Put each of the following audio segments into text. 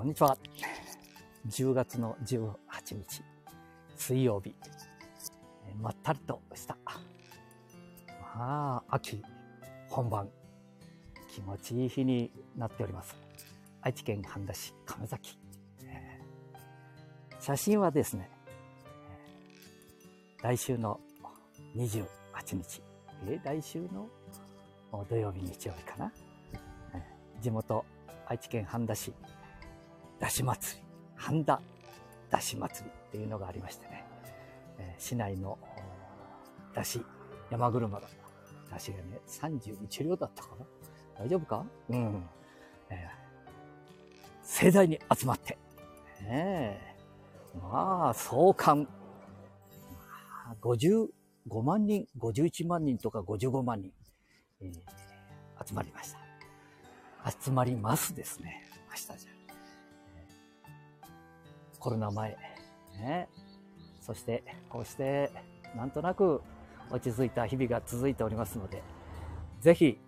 こんにちは。10月の18日、水曜日。まったりとした。まあ、秋本番。気持ちいい日になっております。愛知県半田市亀崎。写真はですね、来週の28日、え来週の土曜日、日曜日かな。地元愛知県半田市だし祭り、半田だし祭りっていうのがありましてね、えー、市内のだし、山車が、だしがね、31両だったかな大丈夫か？うん。えー、盛大に集まって、ねえ、まあ、総監、55万人、51万人とか55万人、えー、集まりました。集まりますですね。明日じゃ。コロナ前、ね、そしてこうしてなんとなく落ち着いた日々が続いておりますので、ぜひ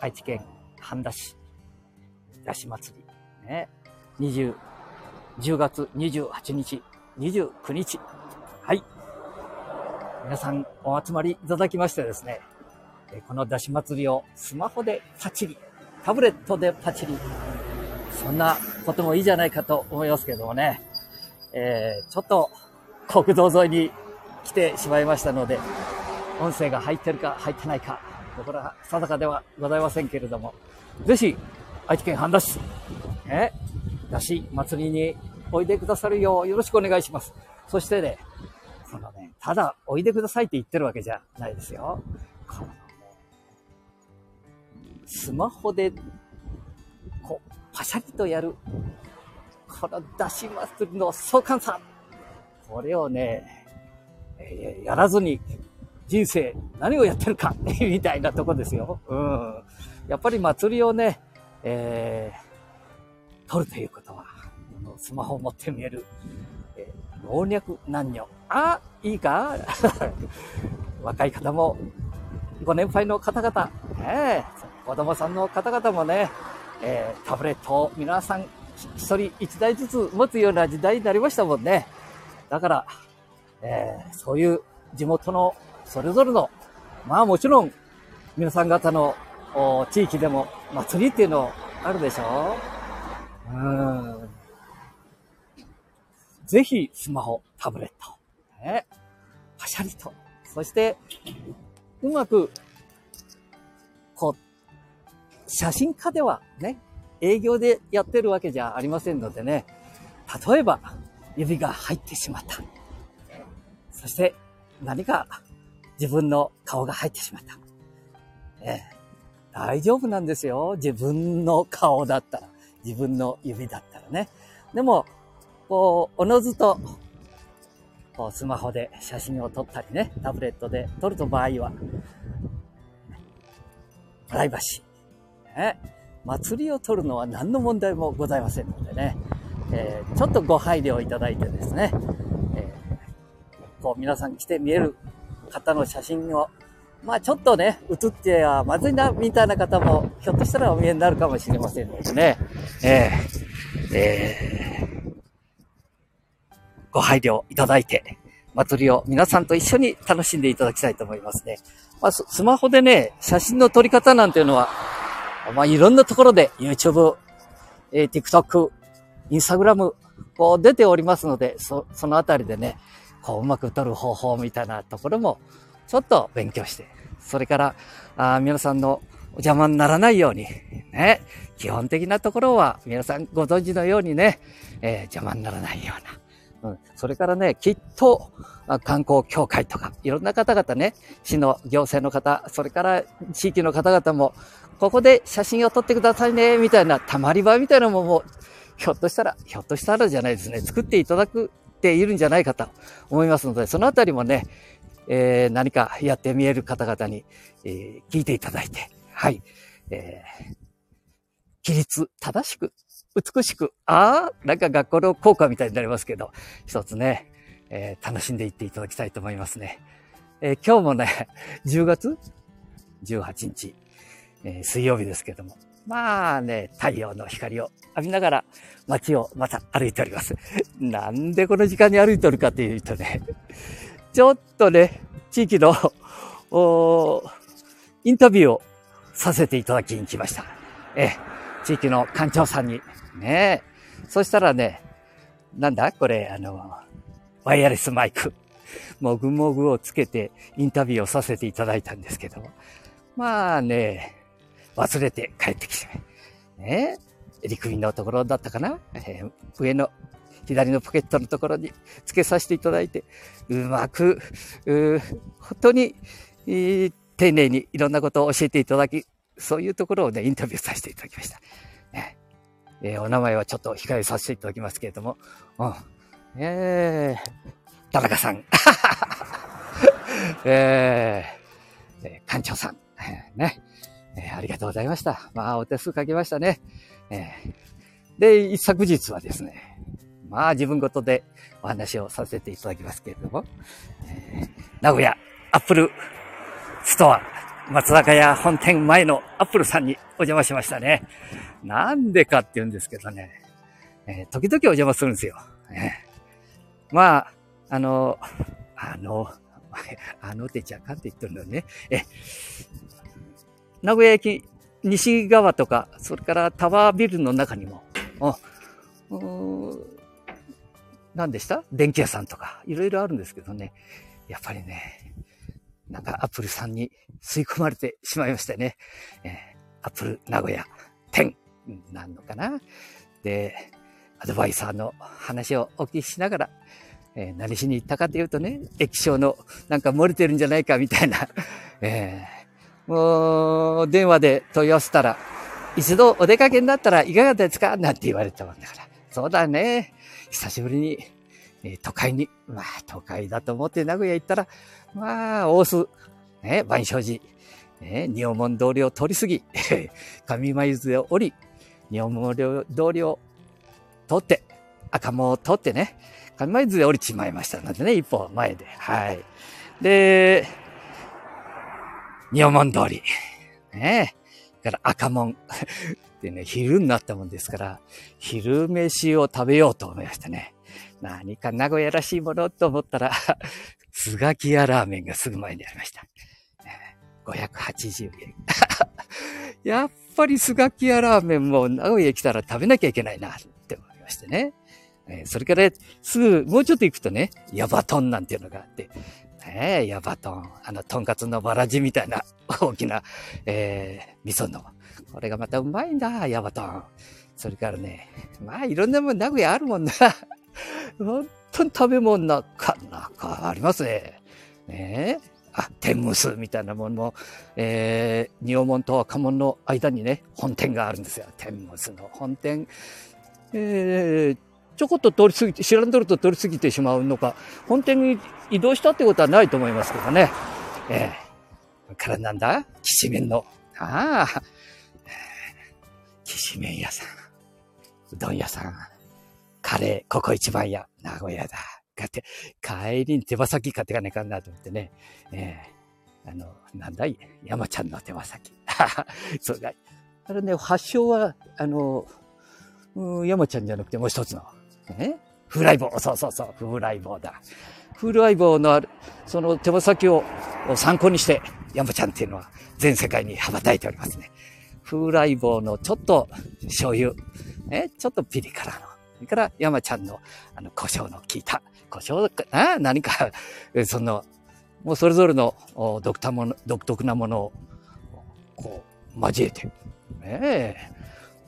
愛知県半田市だし祭り、ね、20、10月28日、29日、はい。皆さんお集まりいただきましてですね、このだし祭りをスマホでパチリ、タブレットでパチリ、そんなこともいいじゃないかと思いますけどもね。えー、ちょっと国道沿いに来てしまいましたので、音声が入ってるか入ってないか、これは定かではございませんけれども、ぜひ、愛知県半田市、え、だし祭りにおいでくださるようよろしくお願いします。そしてね、そのね、ただおいでくださいって言ってるわけじゃないですよ。このね、スマホで、パシャリとやる。この出し祭りの壮観さ。これをね、えー、やらずに人生何をやってるか みたいなとこですよ。うん。やっぱり祭りをね、えー、撮るということは、スマホを持って見える、えー、老若男女。あ、いいか？若い方も、ご年配の方々、ね、子供さんの方々もね、えー、タブレットを皆さん一人一台ずつ持つような時代になりましたもんね。だから、えー、そういう地元のそれぞれの、まあもちろん皆さん方の地域でも祭りっていうのあるでしょうん。ぜひスマホ、タブレット、ね、パシャリと、そして、うまく、こう、写真家ではね、営業でやってるわけじゃありませんのでね、例えば指が入ってしまった。そして何か自分の顔が入ってしまった。え大丈夫なんですよ。自分の顔だったら。自分の指だったらね。でも、こう、おのずと、こう、スマホで写真を撮ったりね、タブレットで撮ると場合は、プライバシー。ね、祭りを取るのは何の問題もございませんのでね、えー、ちょっとご配慮いただいてですね、えー、こう皆さん来て見える方の写真を、まあちょっとね、写ってはまずいな、みたいな方も、ひょっとしたらお見えになるかもしれませんのでね、えー、えー、ご配慮いただいて、祭りを皆さんと一緒に楽しんでいただきたいと思いますね。まあ、スマホでね、写真の撮り方なんていうのは、まあ、いろんなところで YouTube、えー、TikTok、Instagram、こう出ておりますので、そ、そのあたりでね、こううまく撮る方法みたいなところも、ちょっと勉強して、それから、あ皆さんのお邪魔にならないように、ね、基本的なところは皆さんご存知のようにね、えー、邪魔にならないような、うん、それからね、きっと、観光協会とか、いろんな方々ね、市の行政の方、それから地域の方々も、ここで写真を撮ってくださいね、みたいな、たまり場みたいなものも、ひょっとしたら、ひょっとしたらじゃないですね、作っていただくっているんじゃないかと思いますので、そのあたりもね、えー、何かやってみえる方々に、えー、聞いていただいて、はい、えー、規律正しく美しく、ああ、なんか学校の校歌みたいになりますけど、一つね、えー、楽しんでいっていただきたいと思いますね。えー、今日もね、10月18日、えー、水曜日ですけども、まあね、太陽の光を浴びながら街をまた歩いております。なんでこの時間に歩いておるかというとね、ちょっとね、地域の、インタビューをさせていただきに来ました。え、地域の館長さんに。ねそしたらね、なんだ？これ、あの、ワイヤレスマイク。もぐもぐをつけてインタビューをさせていただいたんですけど、まあね、忘れて帰ってきて、ね、陸便のところだったかな、えー、上の左のポケットのところにつけさせていただいて、うまく、う本当に、えー、丁寧にいろんなことを教えていただき、そういうところをね、インタビューさせていただきました。ねえー、お名前はちょっと控えさせていただきますけれども、うん。えー、田中さん。えー、館長さん。ね。えー、ありがとうございました。まあ、お手数かけましたね。えー、で、一昨日はですね、まあ、自分ごとでお話をさせていただきますけれども、えー、名古屋アップルストア、松坂屋本店前のアップルさんにお邪魔しましたね。なんでかって言うんですけどね、えー、時々お邪魔するんですよ。えー、まあ、あの、あの、あの手ちゃかんって言ってるのね。え、名古屋駅西側とか、それからタワービルの中にも、何でした？電気屋さんとか、いろいろあるんですけどね。やっぱりね、なんかアップルさんに吸い込まれてしまいましたね。えー、アップル名古屋店なんのかな。で、アドバイサーの話をお聞きしながら、えー、何しに行ったかというとね、液晶のなんか漏れてるんじゃないかみたいな、えー、もう電話で問い合わせたら、一度お出かけになったらいかがですか？なんて言われたもんだから。そうだね。久しぶりに、えー、都会に、まあ都会だと思って名古屋行ったら、まあ大須、ね、万象寺、ね、仁王門通りを通り過ぎ、上舞津を降り、仁王門通りを通って、赤門を通ってね、上前津で降りちまいましたのでね、一歩前で。はい。で、仁王門通り。ねから赤門。でね、昼になったもんですから、昼飯を食べようと思いましたね。何か名古屋らしいものと思ったら、スガキ屋ラーメンがすぐ前にありました。580円。やっぱりスガキ屋ラーメンも名古屋来たら食べなきゃいけないなって思いましてね。それからすぐ、もうちょっと行くとね、ヤバトンなんていうのがあって、ね、ヤバトン、あの、トンカツのバラジみたいな 大きな、えー、味噌の。これがまたうまいんだ、ヤバトン。それからね、まあいろんなもん名古屋あるもんな。本当に食べ物なかなかありますね。ねあ、天むすみたいなものも、えー、仁王門と家門の間にね、本店があるんですよ。天むすの本店。えー、ちょこっと通り過ぎて、知らんとると通り過ぎてしまうのか、本店に移動したってことはないと思いますけどね。ええー、からなんだ？きしめんの。ああ、きしめん屋さん、うどん屋さん、カレー、ここ一番屋、名古屋だ。かって、帰りに手羽先買ってかねえかなと思ってね。ええー、あの、なんだい？山ちゃんの手羽先。そうだ。あれね、発祥は、あの、うん、山ちゃんじゃなくてもう一つの、え？風来坊。そうそうそう。風来坊だ。風来坊のある、その手羽先を参考にして、山ちゃんっていうのは全世界に羽ばたいておりますね。風来坊のちょっと醤油、ね、ちょっとピリ辛の。それから山ちゃんのあの胡椒の効いた、胡椒かな何か、その、もうそれぞれの独特もの独特なものをこう交えて、ねえ、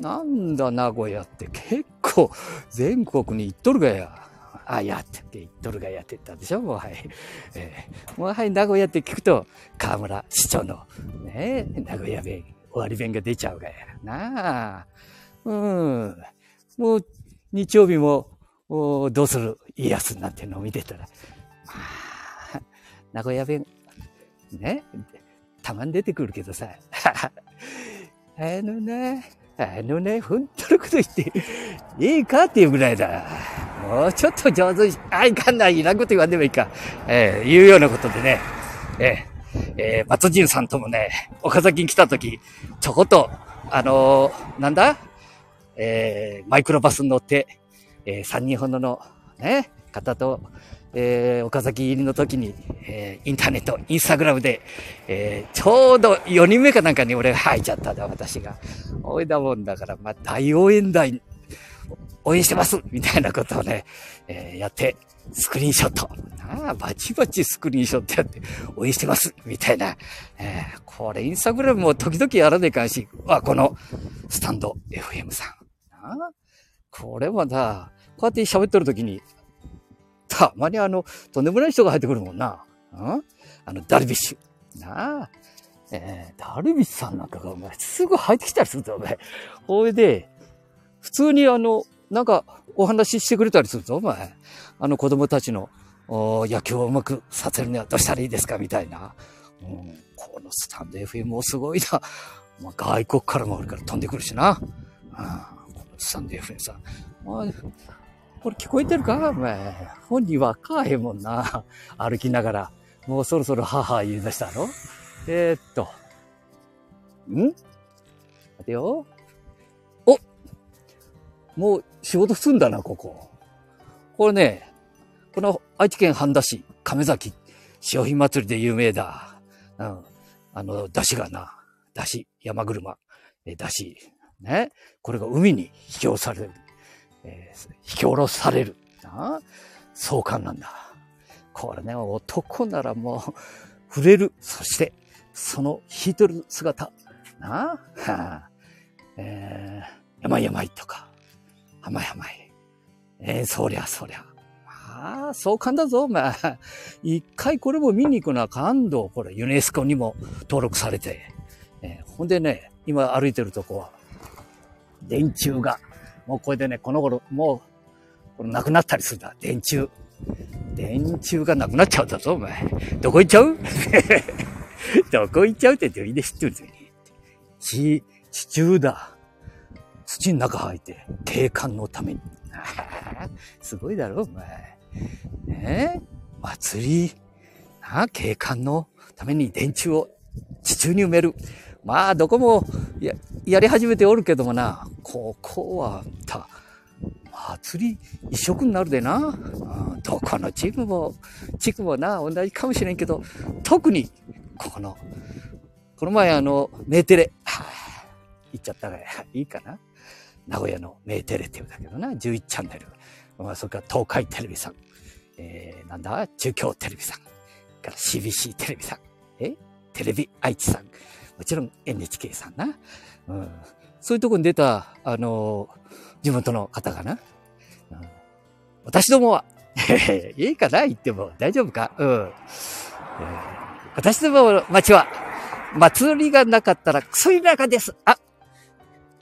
なんだ名古屋って結構全国に行っとるがや。あ、やってって言っとるがやってったでしょもうはい。えー、もうはい、名古屋って聞くと、河村市長のね、名古屋弁、終わり弁が出ちゃうがや。なあ。うん。もう、日曜日も、おどうする家康なんてのを見てたら、まあ、名古屋弁、ね、たまに出てくるけどさ、あのね、あのね、本当のこと言って、いいかっていうぐらいだ。もうちょっと上手に、あ、いかんない、いらんこと言わんでもいいか。えー、いうようなことでね、えー、えー、松潤さんともね、岡崎に来た時、ちょこっと、あのー、なんだ？えー、マイクロバスに乗って、えー、3人ほどのね、方と、えー、岡崎入りの時に、えー、インターネット、インスタグラムで、えー、ちょうど4人目かなんかに俺が入っちゃったんだ、私が。おいだもんだから、まあ、大応援団、応援してますみたいなことをね、えー、やって、スクリーンショット。ああ、バチバチスクリーンショットやって、応援してますみたいな。えー、これインスタグラムも時々やらねえかんし、あ、この、スタンド FM さん。あこれもさ、こうやって喋ってる時に、たまにあの、とんでもない人が入ってくるもんな。うん？あの、ダルビッシュ。なあ。えー、ダルビッシュさんなんかが、お前、すぐ入ってきたりするぞ、お前。ほいで、普通にあの、なんか、お話ししてくれたりするぞ、お前。あの子供たちの、お野球をうまくさせるにはどうしたらいいですかみたいな。うん、このスタンド FM もすごいな。まあ、外国からもあるから飛んでくるしな。うん、このスタンド FM さ。まあ、これ聞こえてるか？お前。本人はかへんもんな。歩きながら。もうそろそろ母言い出したろ？えー、っと。ん？待てよ。おもう仕事すんだな、ここ。これね、この愛知県半田市、亀崎、潮干祭りで有名だ。うん。あの、出汁がな、出汁、山車、出汁、ね。これが海に引き下ろされる。えー、引き下ろされる。な壮観なんだ。これね、男ならもう、触れる。そして、その引いてる姿。な？あ、はあ、えー、山々とか、浜々へ。えー、そりゃそりゃ。ああ、壮観だぞ、お前。一回これも見に行くのは感動。これ、ユネスコにも登録されて。えー、ほんでね、今歩いてるとこは、電柱がもうこれでね、この頃、もう、これなくなったりするんだ。電柱。電柱がなくなっちゃうんだぞ、お前。どこ行っちゃう？どこ行っちゃうってどいいで知ってるぜ。地、地中だ。土の中入って、景観のために。すごいだろ、お前。ね？え祭り、な？景観のために電柱を地中に埋める。まあ、どこもや、やり始めておるけどもな、ここは、た、祭り一色になるでな。うん、どこのチームも、地区もな、同じかもしれんけど、特に、この、この前あの、メーテレ、はあ、言っちゃったらいいかな。名古屋のメーテレって言うんだけどな、11チャンネル。まあ、それから東海テレビさん。えー、なんだ？中京テレビさん。から CBC テレビさん。え？テレビ愛知さん。もちろん NHK さんな。うん。そういうとこに出た、あのー、地元の方がな？うん、私どもは、いいかな言っても大丈夫か？うん。えー、私どもの町は、祭りがなかったらクソ田舎です。あ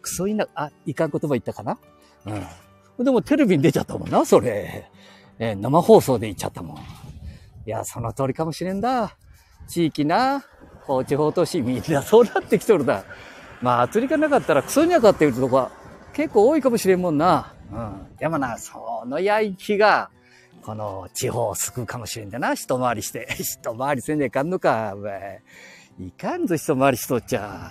クソ田舎、あ、いかん言葉言ったかな？うん。でもテレビに出ちゃったもんな、それ。えー、生放送で言っちゃったもん。いや、その通りかもしれんだ。地域な、地方都市みんなそうなってきとるだ。まあ、釣りがなかったらクソにゃかっていうとこは結構多いかもしれんもんな。うん。でもな、そのやいきが、この地方を救うかもしれんだな。一回りして。一回りせんでいかんのか、おいかんぞ一回りしとっちゃ。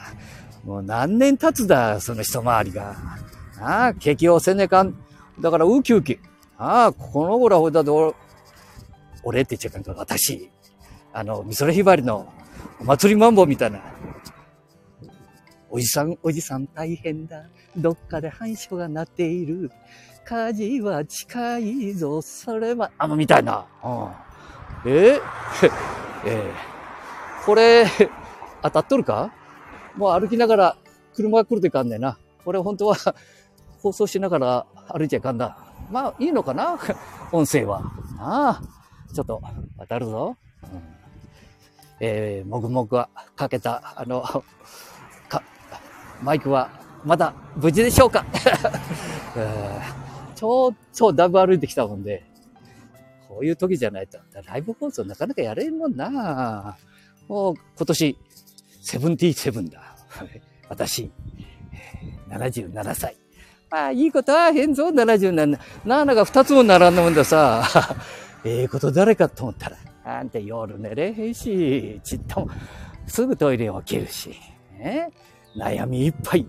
もう何年経つだ、その一回りが。ああ、景気をせねえかん。だからウキウキ。ああ、この頃はほいだと、俺って言っちゃうかんか、私。あの、美空ひばりのお祭りマンボウみたいな。おじさん、おじさん大変だ。どっかで繁殖がなっている。火事は近いぞ。それは、あの、みたいな。うん、え？えー、これ、当たっとるか？もう歩きながら車が来るといかんねんな。これ本当は放送しながら歩いちゃいかんだ。まあ、いいのかな？音声は。ああ。ちょっと、渡るぞ。うんえー、もぐもぐがかけた、あの、マイクはまだ無事でしょうか、えー、ちょ、ちょ、だいぶ歩いてきたもんで、こういう時じゃないと、ライブ放送なかなかやれんもんなもう今年、セブンティーセブンだ。私、77歳。まあ、いいことはへんぞ、77。7が2つも並んだもんださ。ええこと誰かと思ったら、あんた夜寝れへんし、ちっとも、すぐトイレ起きるし、ね、悩みいっぱい。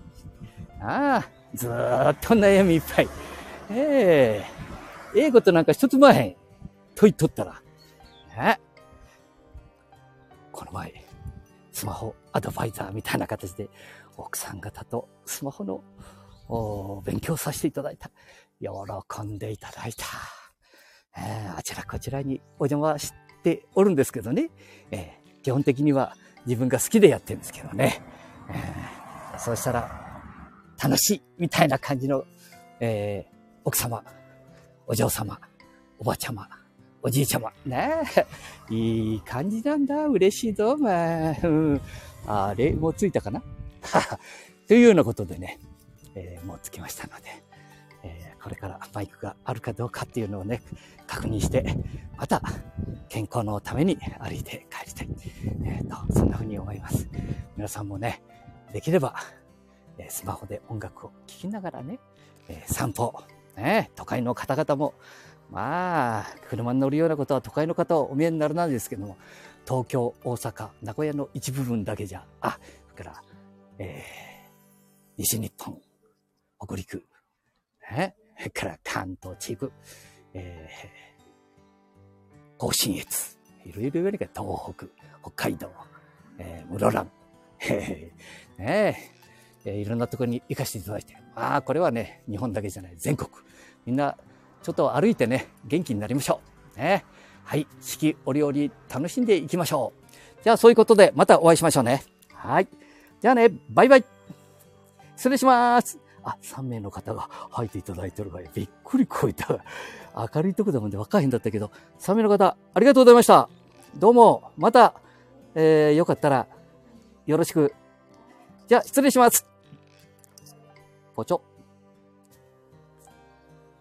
ああ、ずーっと悩みいっぱい。ええええことなんか一つもへん。と言っとったら。え？この前、スマホアドバイザーみたいな形で、奥さん方とスマホのお勉強させていただいた。喜んでいただいた。えー、あちらこちらにお邪魔しておるんですけどね。えー、基本的には自分が好きでやってるんですけどね。えー、そうしたら、楽しいみたいな感じの、えー、奥様、お嬢様、おばちゃま、おじいちゃま。ねえ。いい感じなんだ。嬉しいぞ、まあ。うん。あれ、もうついたかな？というようなことでね、えー、もうつきましたので、えー、これからマイクがあるかどうかっていうのをね、確認して、また健康のために歩いて帰りたい。えー、と、そんな風に思います。皆さんもね、できれば、えスマホで音楽を聴きながらね、え散歩、ね、都会の方々も、まあ、車に乗るようなことは都会の方はお見えになるなんですけども、東京、大阪、名古屋の一部分だけじゃ、あ、それから、えー、西日本、北陸、ね、それから関東地区、えー、甲信越、いろいろ言われるけど、東北、北海道、えー、室蘭、ねえ、いろんなところに行かせていただいて、ああ、これはね、日本だけじゃない、全国。みんな、ちょっと歩いてね、元気になりましょう。ね。はい。四季折々楽しんでいきましょう。じゃあ、そういうことで、またお会いしましょうね。はい。じゃあね、バイバイ。失礼します。あ、3名の方が入っていただいてるから、びっくりこいた。明るいとこだもんで分かへんだったけど、3名の方、ありがとうございました。どうも、また、えー、よかったら、よろしく。じゃあ、失礼します。ポチョ。